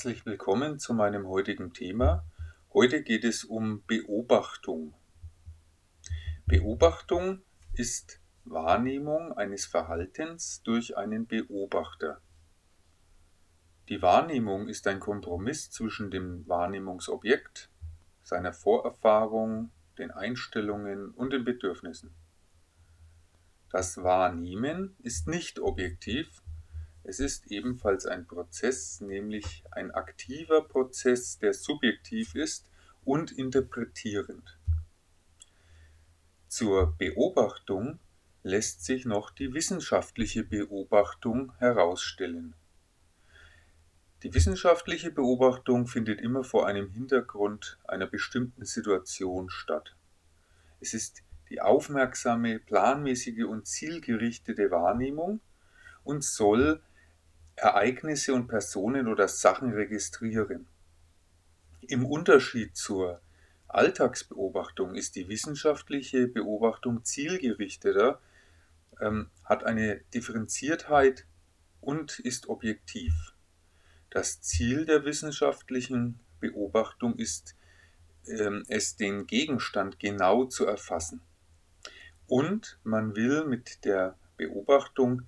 Herzlich willkommen zu meinem heutigen Thema. Heute geht es um Beobachtung. Beobachtung ist Wahrnehmung eines Verhaltens durch einen Beobachter. Die Wahrnehmung ist ein Kompromiss zwischen dem Wahrnehmungsobjekt, seiner Vorerfahrung, den Einstellungen und den Bedürfnissen. Das Wahrnehmen ist nicht objektiv, es ist ebenfalls ein Prozess, nämlich ein aktiver Prozess, der subjektiv ist und interpretierend. Zur Beobachtung lässt sich noch die wissenschaftliche Beobachtung herausstellen. Die wissenschaftliche Beobachtung findet immer vor einem Hintergrund einer bestimmten Situation statt. Es ist die aufmerksame, planmäßige und zielgerichtete Wahrnehmung und soll Ereignisse und Personen oder Sachen registrieren. Im Unterschied zur Alltagsbeobachtung ist die wissenschaftliche Beobachtung zielgerichteter, ähm, hat eine Differenziertheit und ist objektiv. Das Ziel der wissenschaftlichen Beobachtung ist ähm, es, den Gegenstand genau zu erfassen. Und man will mit der Beobachtung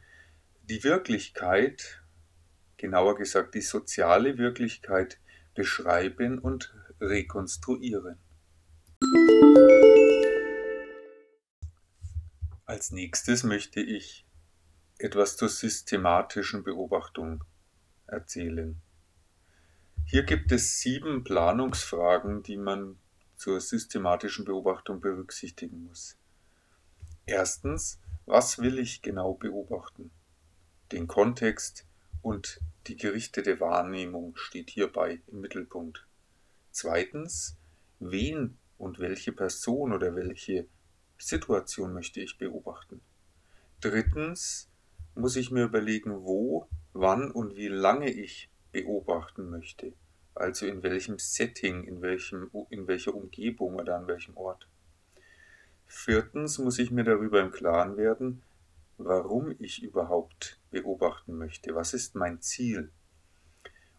die Wirklichkeit genauer gesagt die soziale Wirklichkeit beschreiben und rekonstruieren. Als nächstes möchte ich etwas zur systematischen Beobachtung erzählen. Hier gibt es sieben Planungsfragen, die man zur systematischen Beobachtung berücksichtigen muss. Erstens, was will ich genau beobachten? Den Kontext, und die gerichtete Wahrnehmung steht hierbei im Mittelpunkt. Zweitens, wen und welche Person oder welche Situation möchte ich beobachten? Drittens, muss ich mir überlegen, wo, wann und wie lange ich beobachten möchte. Also in welchem Setting, in, welchem, in welcher Umgebung oder an welchem Ort. Viertens muss ich mir darüber im Klaren werden, warum ich überhaupt beobachten möchte. Was ist mein Ziel?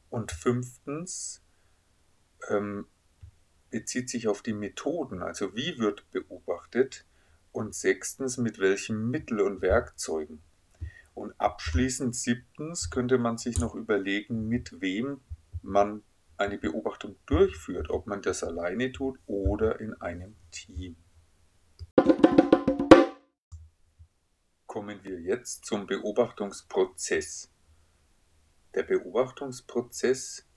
Und fünftens ähm, bezieht sich auf die Methoden, also wie wird beobachtet. Und sechstens, mit welchen Mitteln und Werkzeugen. Und abschließend siebtens könnte man sich noch überlegen, mit wem man eine Beobachtung durchführt, ob man das alleine tut oder in einem Team. Kommen wir jetzt zum Beobachtungsprozess. Der Beobachtungsprozess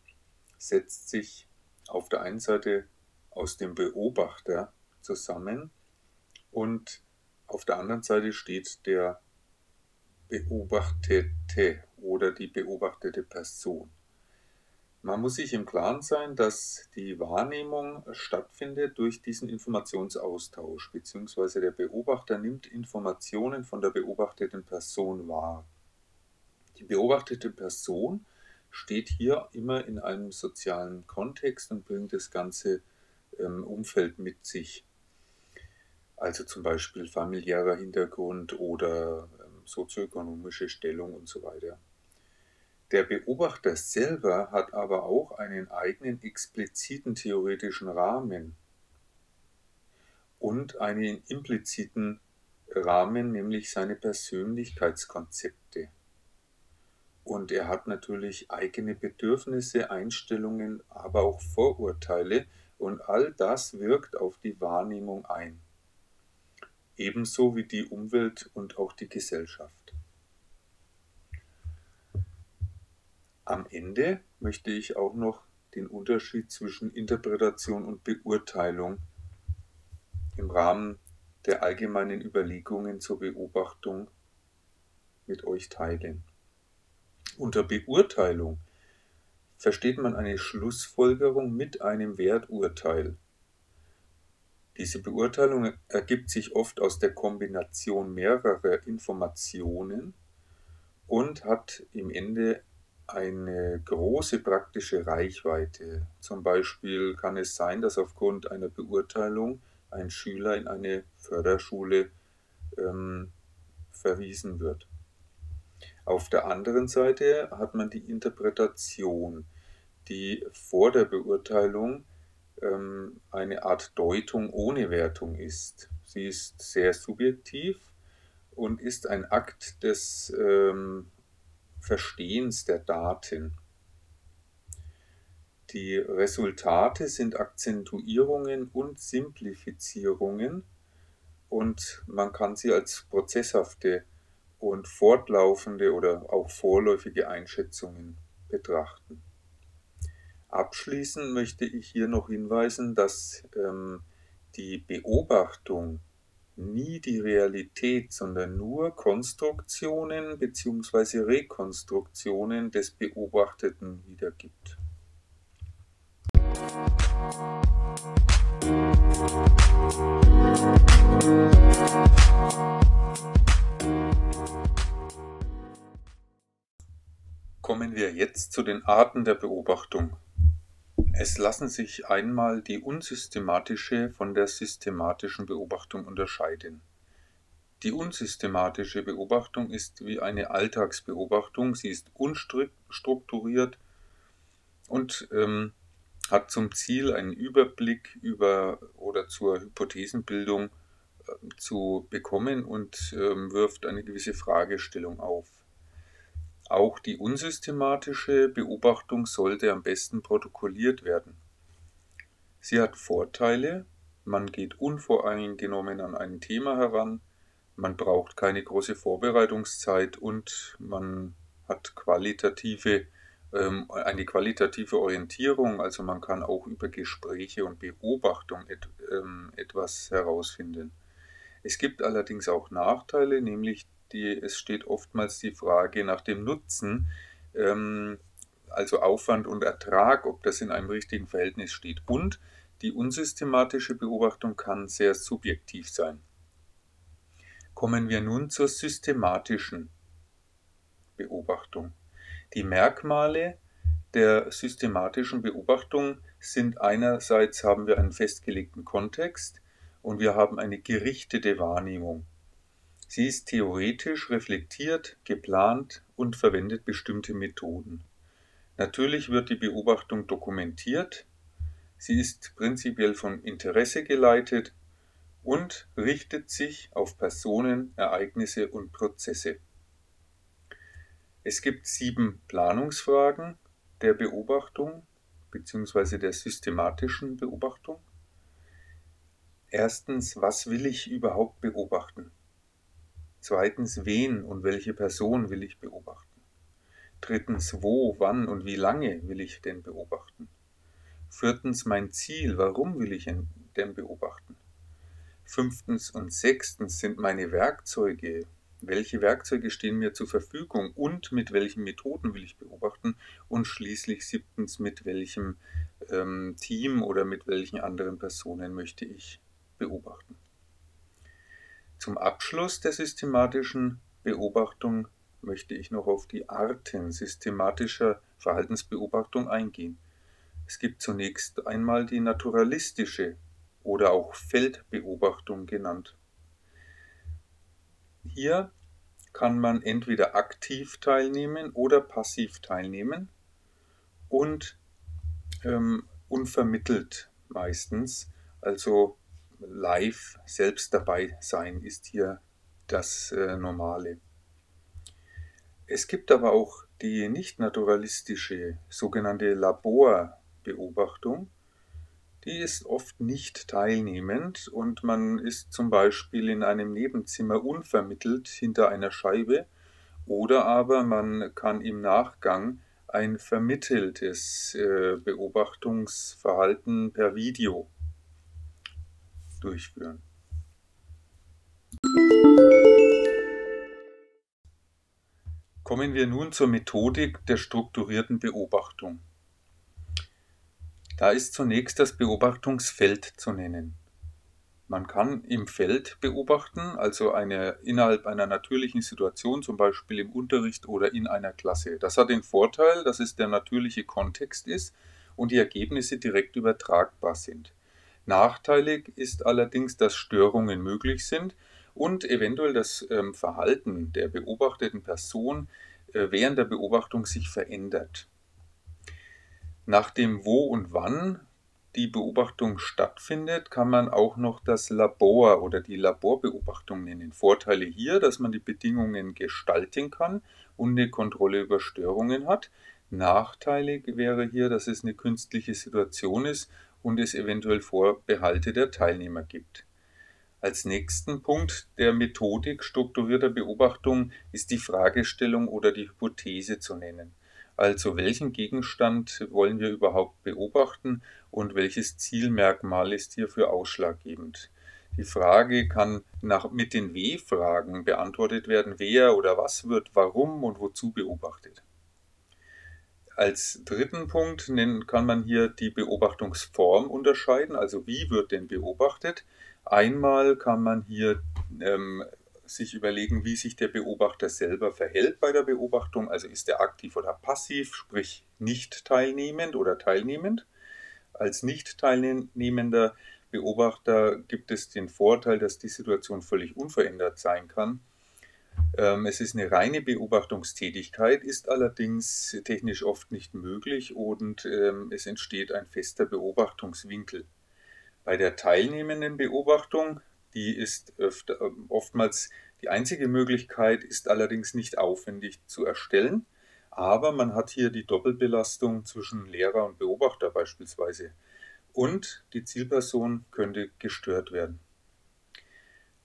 setzt sich auf der einen Seite aus dem Beobachter zusammen und auf der anderen Seite steht der Beobachtete oder die beobachtete Person. Man muss sich im Klaren sein, dass die Wahrnehmung stattfindet durch diesen Informationsaustausch, beziehungsweise der Beobachter nimmt Informationen von der beobachteten Person wahr. Die beobachtete Person steht hier immer in einem sozialen Kontext und bringt das ganze ähm, Umfeld mit sich. Also zum Beispiel familiärer Hintergrund oder ähm, sozioökonomische Stellung und so weiter. Der Beobachter selber hat aber auch einen eigenen expliziten theoretischen Rahmen und einen impliziten Rahmen, nämlich seine Persönlichkeitskonzepte. Und er hat natürlich eigene Bedürfnisse, Einstellungen, aber auch Vorurteile und all das wirkt auf die Wahrnehmung ein. Ebenso wie die Umwelt und auch die Gesellschaft. Am Ende möchte ich auch noch den Unterschied zwischen Interpretation und Beurteilung im Rahmen der allgemeinen Überlegungen zur Beobachtung mit euch teilen. Unter Beurteilung versteht man eine Schlussfolgerung mit einem Werturteil. Diese Beurteilung ergibt sich oft aus der Kombination mehrerer Informationen und hat im Ende eine große praktische Reichweite. Zum Beispiel kann es sein, dass aufgrund einer Beurteilung ein Schüler in eine Förderschule ähm, verwiesen wird. Auf der anderen Seite hat man die Interpretation. die vor der Beurteilung ähm, eine Art Deutung ohne Wertung ist. Sie ist sehr subjektiv und ist ein Akt des ähm, Verstehens der Daten. Die Resultate sind Akzentuierungen und Simplifizierungen und man kann sie als prozesshafte und fortlaufende oder auch vorläufige Einschätzungen betrachten. Abschließend möchte ich hier noch hinweisen, dass ähm, die Beobachtung nie die Realität, sondern nur Konstruktionen bzw. Rekonstruktionen des Beobachteten wiedergibt. Kommen wir jetzt zu den Arten der Beobachtung. Es lassen sich einmal die unsystematische von der systematischen Beobachtung unterscheiden. Die unsystematische Beobachtung ist wie eine Alltagsbeobachtung, sie ist unstrukturiert und ähm, hat zum Ziel, einen Überblick über oder zur Hypothesenbildung äh, zu bekommen und ähm, wirft eine gewisse Fragestellung auf. Auch die unsystematische Beobachtung sollte am besten protokolliert werden. Sie hat Vorteile, man geht unvoreingenommen an ein Thema heran, man braucht keine große Vorbereitungszeit und man hat qualitative, ähm, eine qualitative Orientierung, also man kann auch über Gespräche und Beobachtung et, ähm, etwas herausfinden. Es gibt allerdings auch Nachteile, nämlich die, es steht oftmals die Frage nach dem Nutzen, ähm, also Aufwand und Ertrag, ob das in einem richtigen Verhältnis steht. Und die unsystematische Beobachtung kann sehr subjektiv sein. Kommen wir nun zur systematischen Beobachtung. Die Merkmale der systematischen Beobachtung sind einerseits haben wir einen festgelegten Kontext und wir haben eine gerichtete Wahrnehmung. Sie ist theoretisch reflektiert, geplant und verwendet bestimmte Methoden. Natürlich wird die Beobachtung dokumentiert, sie ist prinzipiell vom Interesse geleitet und richtet sich auf Personen, Ereignisse und Prozesse. Es gibt sieben Planungsfragen der Beobachtung bzw. der systematischen Beobachtung. Erstens, was will ich überhaupt beobachten? Zweitens, wen und welche Person will ich beobachten? Drittens, wo, wann und wie lange will ich denn beobachten? Viertens, mein Ziel, warum will ich denn beobachten? Fünftens und sechstens sind meine Werkzeuge. Welche Werkzeuge stehen mir zur Verfügung und mit welchen Methoden will ich beobachten? Und schließlich siebtens, mit welchem ähm, Team oder mit welchen anderen Personen möchte ich beobachten? Zum Abschluss der systematischen Beobachtung möchte ich noch auf die Arten systematischer Verhaltensbeobachtung eingehen. Es gibt zunächst einmal die naturalistische oder auch Feldbeobachtung genannt. Hier kann man entweder aktiv teilnehmen oder passiv teilnehmen und ähm, unvermittelt meistens, also live selbst dabei sein ist hier das äh, Normale. Es gibt aber auch die nicht naturalistische sogenannte Laborbeobachtung. Die ist oft nicht teilnehmend und man ist zum Beispiel in einem Nebenzimmer unvermittelt hinter einer Scheibe oder aber man kann im Nachgang ein vermitteltes äh, Beobachtungsverhalten per Video durchführen. Kommen wir nun zur Methodik der strukturierten Beobachtung. Da ist zunächst das Beobachtungsfeld zu nennen. Man kann im Feld beobachten, also eine, innerhalb einer natürlichen Situation, zum Beispiel im Unterricht oder in einer Klasse. Das hat den Vorteil, dass es der natürliche Kontext ist und die Ergebnisse direkt übertragbar sind. Nachteilig ist allerdings, dass Störungen möglich sind und eventuell das ähm, Verhalten der beobachteten Person äh, während der Beobachtung sich verändert. Nach dem Wo und Wann die Beobachtung stattfindet, kann man auch noch das Labor oder die Laborbeobachtung nennen. Vorteile hier, dass man die Bedingungen gestalten kann und eine Kontrolle über Störungen hat. Nachteile wäre hier, dass es eine künstliche Situation ist und es eventuell Vorbehalte der Teilnehmer gibt. Als nächsten Punkt der Methodik strukturierter Beobachtung ist die Fragestellung oder die Hypothese zu nennen. Also welchen Gegenstand wollen wir überhaupt beobachten und welches Zielmerkmal ist hierfür ausschlaggebend? Die Frage kann nach, mit den W-Fragen beantwortet werden, wer oder was wird warum und wozu beobachtet. Als dritten Punkt kann man hier die Beobachtungsform unterscheiden, also wie wird denn beobachtet. Einmal kann man hier ähm, sich überlegen, wie sich der Beobachter selber verhält bei der Beobachtung. Also ist er aktiv oder passiv, sprich nicht teilnehmend oder teilnehmend. Als nicht teilnehmender Beobachter gibt es den Vorteil, dass die Situation völlig unverändert sein kann. Ähm, es ist eine reine Beobachtungstätigkeit, ist allerdings technisch oft nicht möglich und ähm, es entsteht ein fester Beobachtungswinkel. Bei der teilnehmenden Beobachtung die ist öfter, ähm, oftmals die einzige Möglichkeit, ist allerdings nicht aufwendig zu erstellen. Aber man hat hier die Doppelbelastung zwischen Lehrer und Beobachter beispielsweise. Und die Zielperson könnte gestört werden.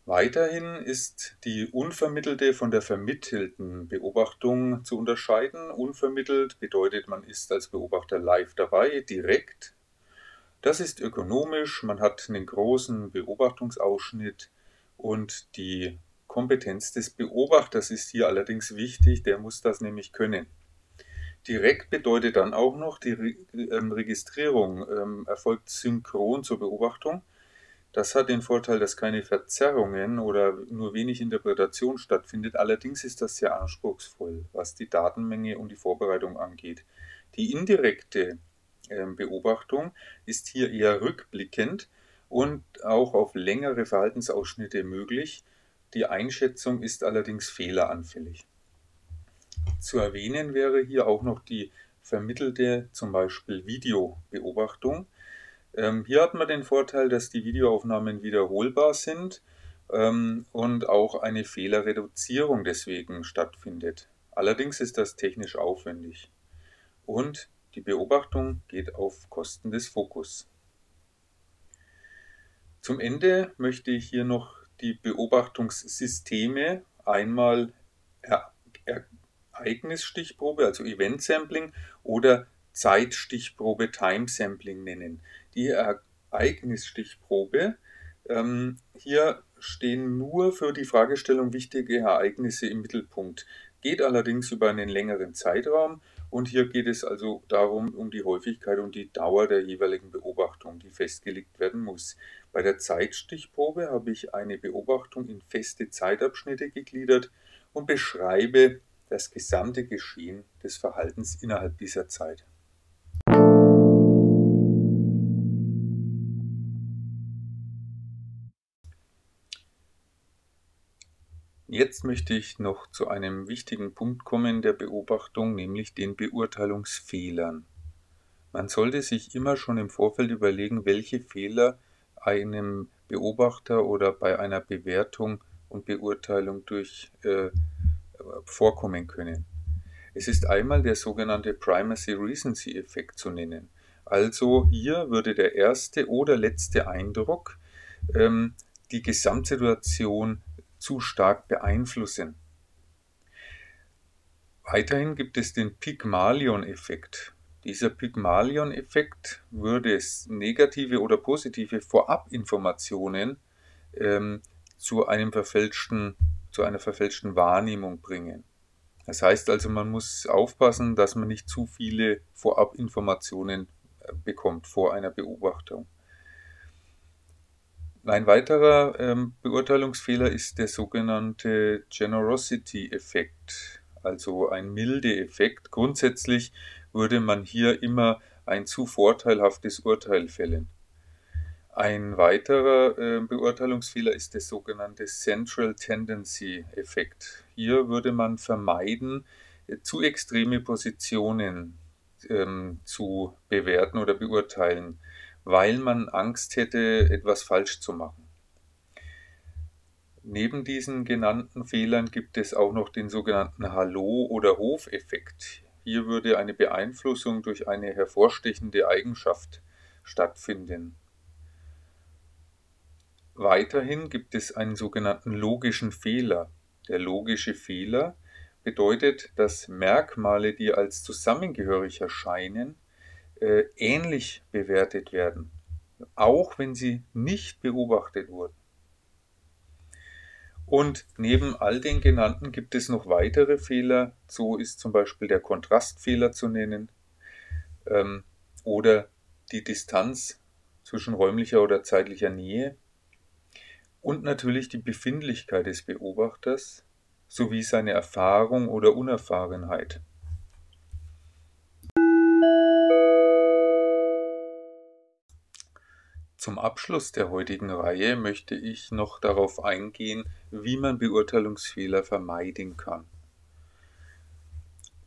Weiterhin ist die unvermittelte von der vermittelten Beobachtung zu unterscheiden. Unvermittelt bedeutet, man ist als Beobachter live dabei, direkt das ist ökonomisch, man hat einen großen Beobachtungsausschnitt und die Kompetenz des Beobachters ist hier allerdings wichtig, der muss das nämlich können. Direkt bedeutet dann auch noch, die ähm, Registrierung ähm, erfolgt synchron zur Beobachtung. Das hat den Vorteil, dass keine Verzerrungen oder nur wenig Interpretation stattfindet. Allerdings ist das sehr anspruchsvoll, was die Datenmenge und die Vorbereitung angeht. Die indirekte ähm, Beobachtung ist hier eher rückblickend und auch auf längere Verhaltensausschnitte möglich. Die Einschätzung ist allerdings fehleranfällig. Zu erwähnen wäre hier auch noch die vermittelte zum Beispiel Videobeobachtung. Ähm, hier hat man den Vorteil, dass die Videoaufnahmen wiederholbar sind ähm, und auch eine Fehlerreduzierung deswegen stattfindet. Allerdings ist das technisch aufwendig. Und die Beobachtung geht auf Kosten des Fokus. Zum Ende möchte ich hier noch die Beobachtungssysteme einmal Ereignisstichprobe, also Event Sampling oder Zeitstichprobe Time Sampling nennen. Die Ereignisstichprobe, ähm, hier stehen nur für die Fragestellung wichtige Ereignisse im Mittelpunkt, geht allerdings über einen längeren Zeitraum und hier geht es also darum, um die Häufigkeit und die Dauer der jeweiligen Beobachtung, die festgelegt werden muss. Bei der Zeitstichprobe habe ich eine Beobachtung in feste Zeitabschnitte gegliedert und beschreibe das gesamte Geschehen des Verhaltens innerhalb dieser Zeit. Jetzt möchte ich noch zu einem wichtigen Punkt kommen der Beobachtung, nämlich den Beurteilungsfehlern. Man sollte sich immer schon im Vorfeld überlegen, welche Fehler einem Beobachter oder bei einer Bewertung und Beurteilung durch äh, vorkommen können. Es ist einmal der sogenannte Primacy Recency Effekt zu nennen. Also hier würde der erste oder letzte Eindruck ähm, die Gesamtsituation zu stark beeinflussen. Weiterhin gibt es den Pygmalion-Effekt. Dieser Pygmalion-Effekt würde negative oder positive Vorabinformationen ähm, zu, einem verfälschten, zu einer verfälschten Wahrnehmung bringen. Das heißt also, man muss aufpassen, dass man nicht zu viele Vorabinformationen äh, bekommt vor einer Beobachtung. Ein weiterer ähm, Beurteilungsfehler ist der sogenannte Generosity-Effekt, also ein milde Effekt. Grundsätzlich würde man hier immer ein zu vorteilhaftes Urteil fällen. Ein weiterer äh, Beurteilungsfehler ist der sogenannte Central Tendency Effekt. Hier würde man vermeiden, äh, zu extreme Positionen ähm, zu bewerten oder beurteilen, weil man Angst hätte, etwas falsch zu machen. Neben diesen genannten Fehlern gibt es auch noch den sogenannten Hallo- oder Hofeffekt. Hier würde eine Beeinflussung durch eine hervorstechende Eigenschaft stattfinden. Weiterhin gibt es einen sogenannten logischen Fehler. Der logische Fehler bedeutet, dass Merkmale, die als zusammengehörig erscheinen, äh, ähnlich bewertet werden, auch wenn sie nicht beobachtet wurden. Und neben all den genannten gibt es noch weitere Fehler. So ist zum Beispiel der Kontrastfehler zu nennen ähm, oder die Distanz zwischen räumlicher oder zeitlicher Nähe und natürlich die Befindlichkeit des Beobachters sowie seine Erfahrung oder Unerfahrenheit. Zum Abschluss der heutigen Reihe möchte ich noch darauf eingehen, wie man Beurteilungsfehler vermeiden kann.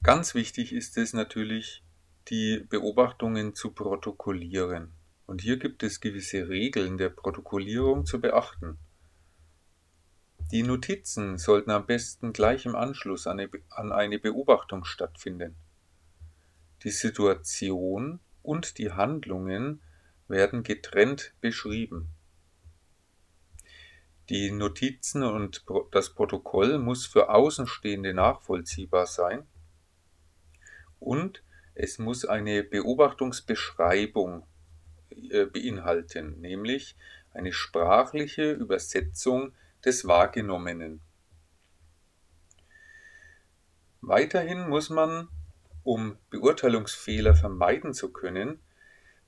Ganz wichtig ist es natürlich, die Beobachtungen zu protokollieren. Und hier gibt es gewisse Regeln der Protokollierung zu beachten. Die Notizen sollten am besten gleich im Anschluss an eine Beobachtung stattfinden. Die Situation und die Handlungen werden getrennt beschrieben. Die Notizen und das Protokoll muss für Außenstehende nachvollziehbar sein und es muss eine Beobachtungsbeschreibung äh, beinhalten, nämlich eine sprachliche Übersetzung des Wahrgenommenen. Weiterhin muss man, um Beurteilungsfehler vermeiden zu können,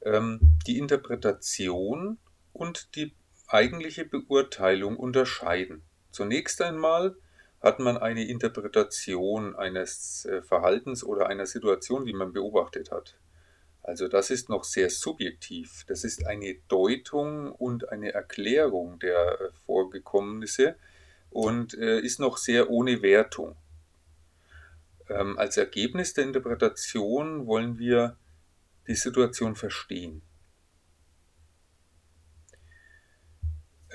ähm, die Interpretation und die eigentliche Beurteilung unterscheiden. Zunächst einmal hat man eine Interpretation eines äh, Verhaltens oder einer Situation, die man beobachtet hat. Also das ist noch sehr subjektiv. Das ist eine Deutung und eine Erklärung der äh, Vorgekommnisse und äh, ist noch sehr ohne Wertung. Ähm, als Ergebnis der Interpretation wollen wir die Situation verstehen.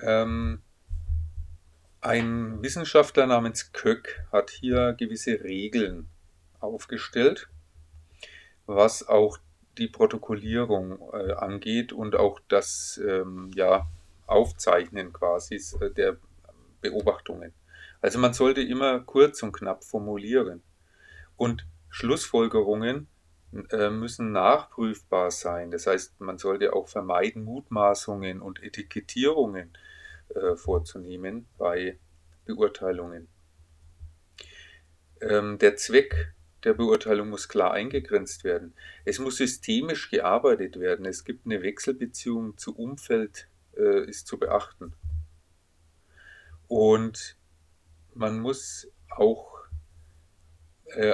Ähm, ein Wissenschaftler namens Köck hat hier gewisse Regeln aufgestellt, was auch die Protokollierung äh, angeht und auch das ähm, ja, Aufzeichnen quasi äh, der Beobachtungen. Also man sollte immer kurz und knapp formulieren. Und Schlussfolgerungen müssen nachprüfbar sein. Das heißt, man sollte auch vermeiden, Mutmaßungen und Etikettierungen äh, vorzunehmen bei Beurteilungen. Ähm, der Zweck der Beurteilung muss klar eingegrenzt werden. Es muss systemisch gearbeitet werden. Es gibt eine Wechselbeziehung zu Umfeld, äh, ist zu beachten. Und man muss auch äh,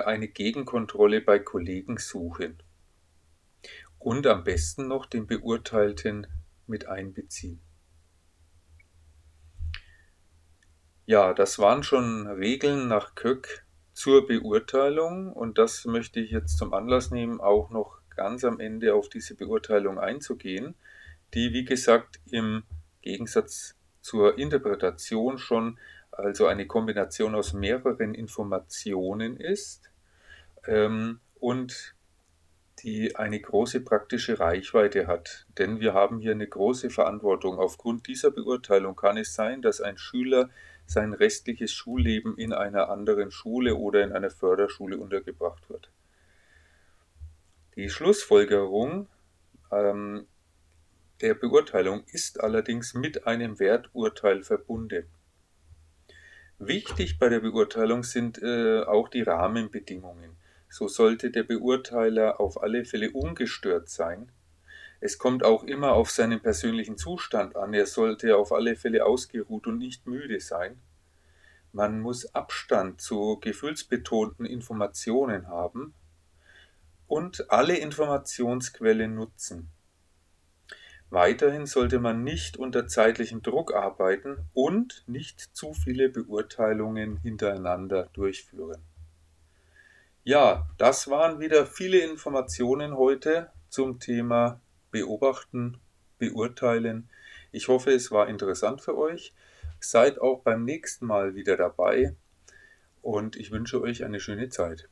eine Gegenkontrolle bei Kollegen suchen und am besten noch den Beurteilten mit einbeziehen. Ja, das waren schon Regeln nach Köck zur Beurteilung und das möchte ich jetzt zum Anlass nehmen, auch noch ganz am Ende auf diese Beurteilung einzugehen, die wie gesagt im Gegensatz zur Interpretation schon also eine Kombination aus mehreren Informationen ist ähm, und die eine große praktische Reichweite hat. Denn wir haben hier eine große Verantwortung. Aufgrund dieser Beurteilung kann es sein, dass ein Schüler sein restliches Schulleben in einer anderen Schule oder in einer Förderschule untergebracht wird. Die Schlussfolgerung ähm, der Beurteilung ist allerdings mit einem Werturteil verbunden. Wichtig bei der Beurteilung sind äh, auch die Rahmenbedingungen. So sollte der Beurteiler auf alle Fälle ungestört sein. Es kommt auch immer auf seinen persönlichen Zustand an. Er sollte auf alle Fälle ausgeruht und nicht müde sein. Man muss Abstand zu gefühlsbetonten Informationen haben und alle Informationsquellen nutzen. Weiterhin sollte man nicht unter zeitlichem Druck arbeiten und nicht zu viele Beurteilungen hintereinander durchführen. Ja, das waren wieder viele Informationen heute zum Thema Beobachten, Beurteilen. Ich hoffe, es war interessant für euch. Seid auch beim nächsten Mal wieder dabei und ich wünsche euch eine schöne Zeit.